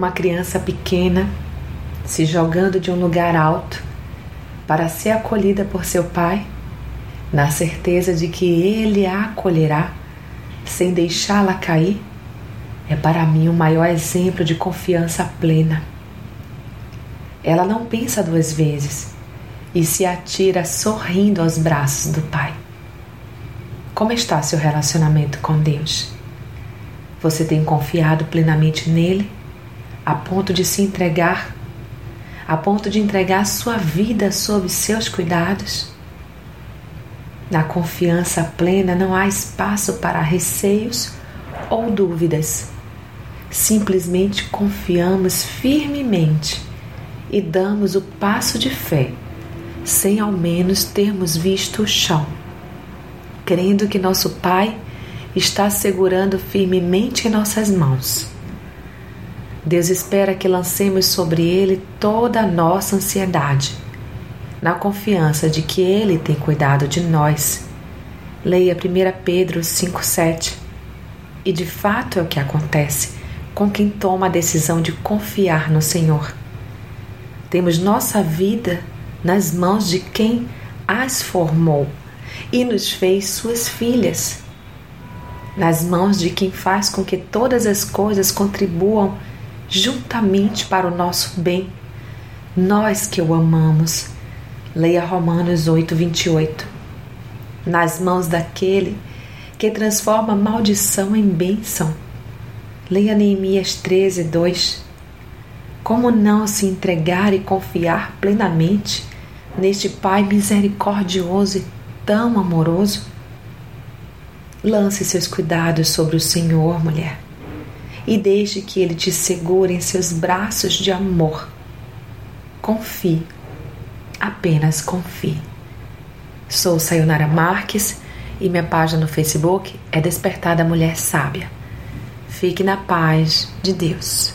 uma criança pequena se jogando de um lugar alto para ser acolhida por seu pai, na certeza de que ele a acolherá sem deixá-la cair, é para mim o maior exemplo de confiança plena. Ela não pensa duas vezes e se atira sorrindo aos braços do Pai. Como está seu relacionamento com Deus? Você tem confiado plenamente nele, a ponto de se entregar, a ponto de entregar sua vida sob seus cuidados? Na confiança plena não há espaço para receios ou dúvidas. Simplesmente confiamos firmemente e damos o passo de fé, sem ao menos termos visto o chão, crendo que nosso Pai está segurando firmemente em nossas mãos. Deus espera que lancemos sobre Ele toda a nossa ansiedade na confiança de que Ele tem cuidado de nós. Leia 1 Pedro 5,7. E de fato é o que acontece com quem toma a decisão de confiar no Senhor. Temos nossa vida nas mãos de quem as formou e nos fez suas filhas, nas mãos de quem faz com que todas as coisas contribuam juntamente para o nosso bem. Nós que o amamos Leia Romanos 8, 28. Nas mãos daquele que transforma maldição em bênção. Leia Neemias 13, 2. Como não se entregar e confiar plenamente neste Pai misericordioso e tão amoroso? Lance seus cuidados sobre o Senhor, mulher, e deixe que Ele te segure em seus braços de amor. Confie apenas confie. Sou Sayonara Marques e minha página no Facebook é Despertar da Mulher Sábia. Fique na paz de Deus.